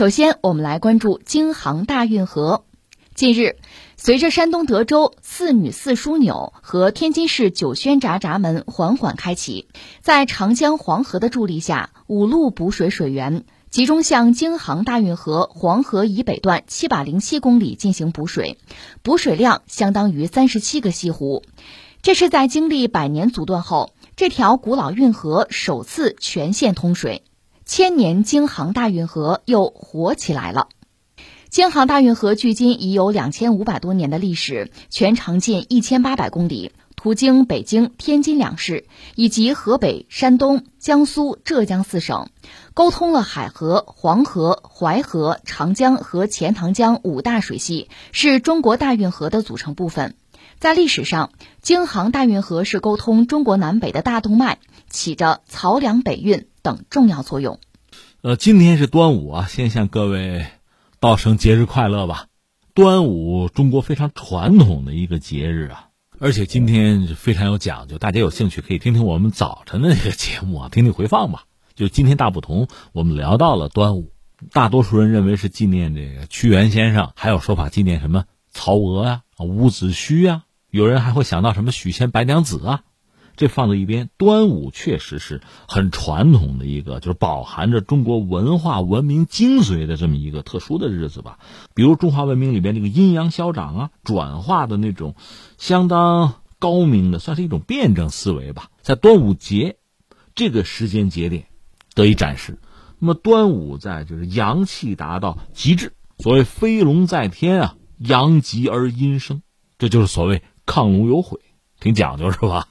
首先，我们来关注京杭大运河。近日，随着山东德州四女四枢纽和天津市九宣闸闸门缓缓开启，在长江黄河的助力下，五路补水水源集中向京杭大运河黄河以北段七百零七公里进行补水，补水量相当于三十七个西湖。这是在经历百年阻断后，这条古老运河首次全线通水，千年京杭大运河又火起来了。京杭大运河距今已有两千五百多年的历史，全长近一千八百公里，途经北京、天津两市以及河北、山东、江苏、浙江四省，沟通了海河、黄河、淮河、长江和钱塘江五大水系，是中国大运河的组成部分。在历史上，京杭大运河是沟通中国南北的大动脉，起着漕粮北运等重要作用。呃，今天是端午啊，先向各位。道声节日快乐吧！端午，中国非常传统的一个节日啊，而且今天非常有讲究。大家有兴趣可以听听我们早晨的那个节目啊，听听回放吧。就今天大不同，我们聊到了端午，大多数人认为是纪念这个屈原先生，还有说法纪念什么曹娥呀、伍子胥呀，有人还会想到什么许仙、白娘子啊。这放在一边，端午确实是很传统的一个，就是饱含着中国文化文明精髓的这么一个特殊的日子吧。比如中华文明里边这个阴阳消长啊，转化的那种相当高明的，算是一种辩证思维吧。在端午节这个时间节点得以展示。那么端午在就是阳气达到极致，所谓飞龙在天啊，阳极而阴生，这就是所谓亢龙有悔，挺讲究是吧？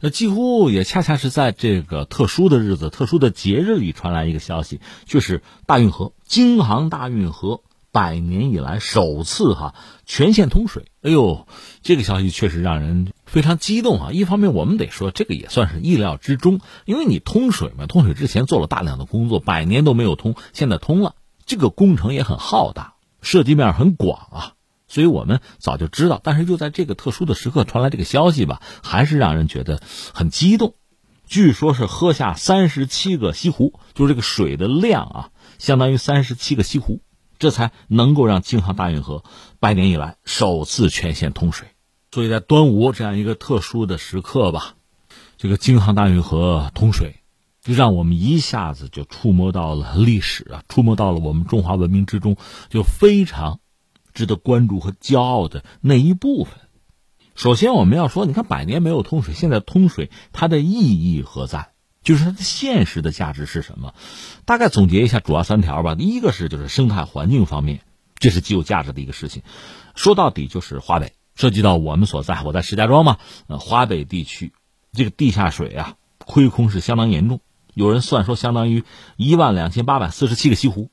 那几乎也恰恰是在这个特殊的日子、特殊的节日里传来一个消息，就是大运河京杭大运河百年以来首次哈全线通水。哎呦，这个消息确实让人非常激动啊！一方面，我们得说这个也算是意料之中，因为你通水嘛，通水之前做了大量的工作，百年都没有通，现在通了，这个工程也很浩大，涉及面很广啊。所以我们早就知道，但是就在这个特殊的时刻传来这个消息吧，还是让人觉得很激动。据说是喝下三十七个西湖，就是这个水的量啊，相当于三十七个西湖，这才能够让京杭大运河百年以来首次全线通水。所以在端午这样一个特殊的时刻吧，这个京杭大运河通水，就让我们一下子就触摸到了历史啊，触摸到了我们中华文明之中就非常。值得关注和骄傲的那一部分，首先我们要说，你看百年没有通水，现在通水它的意义何在？就是它的现实的价值是什么？大概总结一下，主要三条吧。第一个是就是生态环境方面，这是极有价值的一个事情。说到底就是华北，涉及到我们所在，我在石家庄嘛，呃，华北地区这个地下水啊，亏空是相当严重。有人算说，相当于一万两千八百四十七个西湖。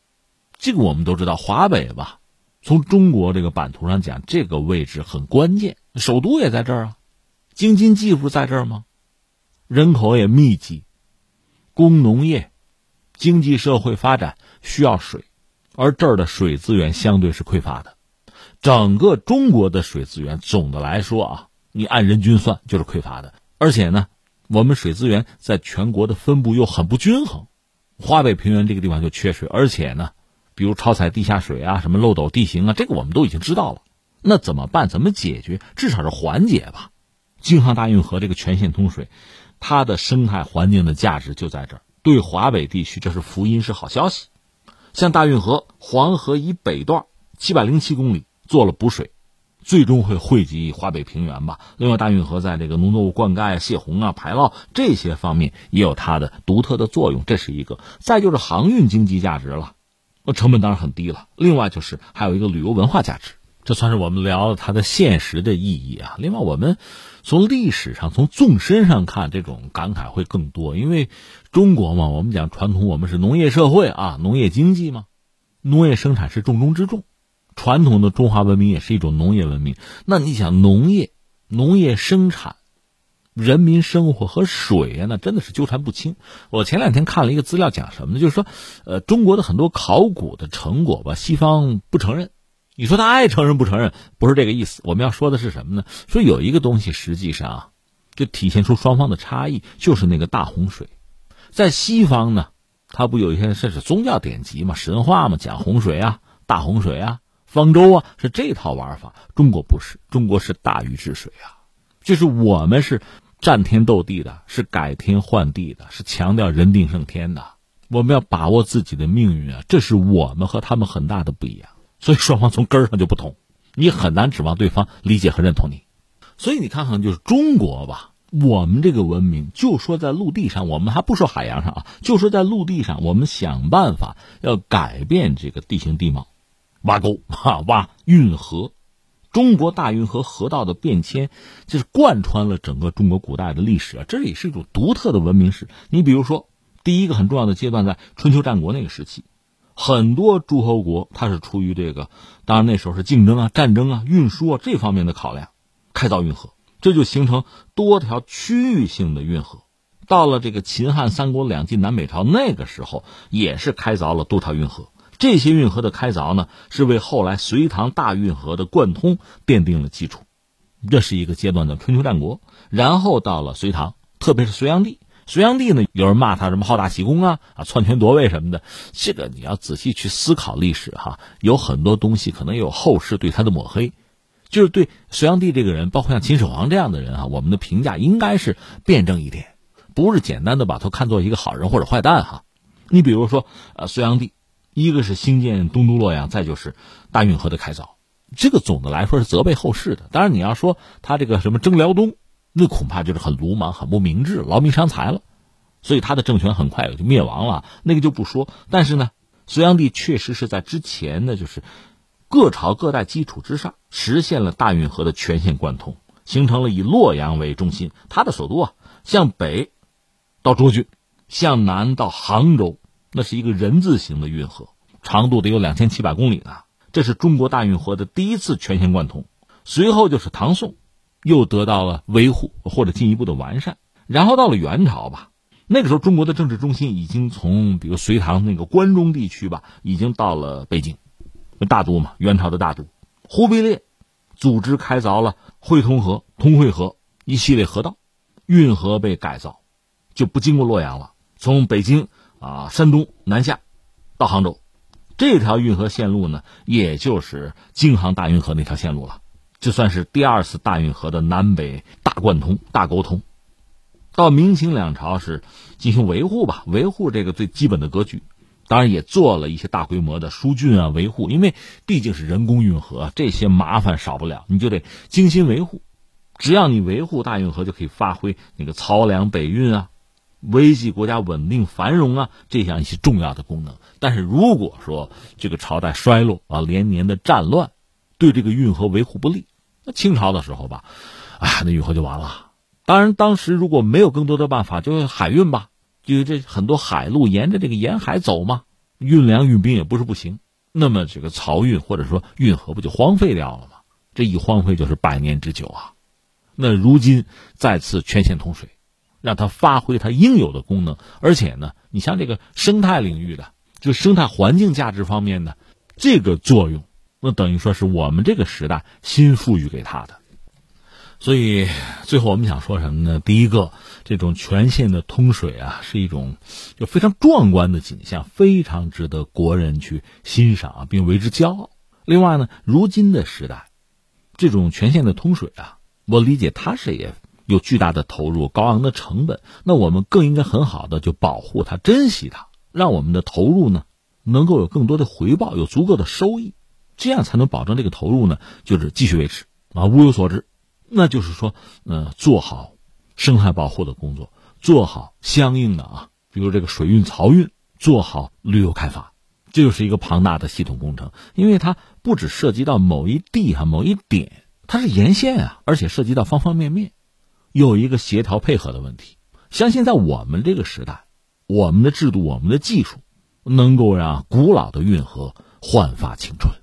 这个我们都知道，华北吧。从中国这个版图上讲，这个位置很关键，首都也在这儿啊，京津冀不在这儿吗？人口也密集，工农业、经济社会发展需要水，而这儿的水资源相对是匮乏的。整个中国的水资源总的来说啊，你按人均算就是匮乏的，而且呢，我们水资源在全国的分布又很不均衡，华北平原这个地方就缺水，而且呢。比如超采地下水啊，什么漏斗地形啊，这个我们都已经知道了。那怎么办？怎么解决？至少是缓解吧。京杭大运河这个全线通水，它的生态环境的价值就在这儿。对华北地区，这是福音，是好消息。像大运河黄河以北段七百零七公里做了补水，最终会汇集华北平原吧。另外，大运河在这个农作物灌溉、泄洪啊、排涝这些方面也有它的独特的作用，这是一个。再就是航运经济价值了。那成本当然很低了。另外就是还有一个旅游文化价值，这算是我们聊它的现实的意义啊。另外，我们从历史上、从纵深上看，这种感慨会更多。因为中国嘛，我们讲传统，我们是农业社会啊，农业经济嘛，农业生产是重中之重。传统的中华文明也是一种农业文明。那你想，农业、农业生产。人民生活和水呀，那真的是纠缠不清。我前两天看了一个资料，讲什么呢？就是说，呃，中国的很多考古的成果吧，西方不承认。你说他爱承认不承认，不是这个意思。我们要说的是什么呢？说有一个东西，实际上就体现出双方的差异，就是那个大洪水。在西方呢，它不有一些这是宗教典籍嘛，神话嘛，讲洪水啊，大洪水啊，方舟啊，是这套玩法。中国不是，中国是大禹治水啊，就是我们是战天斗地的，是改天换地的，是强调人定胜天的。我们要把握自己的命运啊，这是我们和他们很大的不一样。所以双方从根儿上就不同，你很难指望对方理解和认同你。所以你看看，就是中国吧。我们这个文明，就说在陆地上，我们还不说海洋上啊，就说在陆地上，我们想办法要改变这个地形地貌，挖沟哈，挖运河，中国大运河河道的变迁，就是贯穿了整个中国古代的历史啊，这也是一种独特的文明史。你比如说，第一个很重要的阶段在春秋战国那个时期，很多诸侯国它是出于这个，当然那时候是竞争啊、战争啊、运输啊这方面的考量，开凿运河。这就形成多条区域性的运河，到了这个秦汉三国两晋南北朝那个时候，也是开凿了多条运河。这些运河的开凿呢，是为后来隋唐大运河的贯通奠定了基础。这是一个阶段的春秋战国，然后到了隋唐，特别是隋炀帝。隋炀帝呢，有人骂他什么好大喜功啊啊，篡权夺位什么的。这个你要仔细去思考历史哈，有很多东西可能有后世对他的抹黑。就是对隋炀帝这个人，包括像秦始皇这样的人啊，我们的评价应该是辩证一点，不是简单的把他看作一个好人或者坏蛋哈。你比如说，呃，隋炀帝，一个是兴建东都洛阳，再就是大运河的开凿，这个总的来说是责备后世的。当然，你要说他这个什么征辽东，那恐怕就是很鲁莽、很不明智、劳民伤财了，所以他的政权很快就灭亡了，那个就不说。但是呢，隋炀帝确实是在之前呢，就是。各朝各代基础之上，实现了大运河的全线贯通，形成了以洛阳为中心，他的首都啊，向北到涿郡，向南到杭州，那是一个人字形的运河，长度得有两千七百公里呢。这是中国大运河的第一次全线贯通。随后就是唐宋，又得到了维护或者进一步的完善。然后到了元朝吧，那个时候中国的政治中心已经从比如隋唐那个关中地区吧，已经到了北京。大都嘛，元朝的大都，忽必烈组织开凿了会通河、通惠河一系列河道，运河被改造，就不经过洛阳了，从北京啊山东南下到杭州，这条运河线路呢，也就是京杭大运河那条线路了，就算是第二次大运河的南北大贯通、大沟通。到明清两朝是进行维护吧，维护这个最基本的格局。当然也做了一些大规模的疏浚啊维护，因为毕竟是人工运河，这些麻烦少不了，你就得精心维护。只要你维护大运河，就可以发挥那个漕粮北运啊、维系国家稳定繁荣啊这样一些重要的功能。但是如果说这个朝代衰落啊，连年的战乱，对这个运河维护不利，那清朝的时候吧，啊，那运河就完了。当然，当时如果没有更多的办法，就海运吧。就这很多海路沿着这个沿海走嘛，运粮运兵也不是不行。那么这个漕运或者说运河不就荒废掉了吗？这一荒废就是百年之久啊。那如今再次全线通水，让它发挥它应有的功能，而且呢，你像这个生态领域的，就生态环境价值方面的这个作用，那等于说是我们这个时代新赋予给它的。所以，最后我们想说什么呢？第一个，这种全线的通水啊，是一种就非常壮观的景象，非常值得国人去欣赏并为之骄傲。另外呢，如今的时代，这种全线的通水啊，我理解它是也有巨大的投入、高昂的成本。那我们更应该很好的就保护它、珍惜它，让我们的投入呢能够有更多的回报、有足够的收益，这样才能保证这个投入呢就是继续维持啊，物有所值。那就是说，呃，做好生态保护的工作，做好相应的啊，比如这个水运、漕运，做好旅游开发，这就是一个庞大的系统工程，因为它不只涉及到某一地哈、某一点，它是沿线啊，而且涉及到方方面面，有一个协调配合的问题。相信在我们这个时代，我们的制度、我们的技术，能够让古老的运河焕发青春。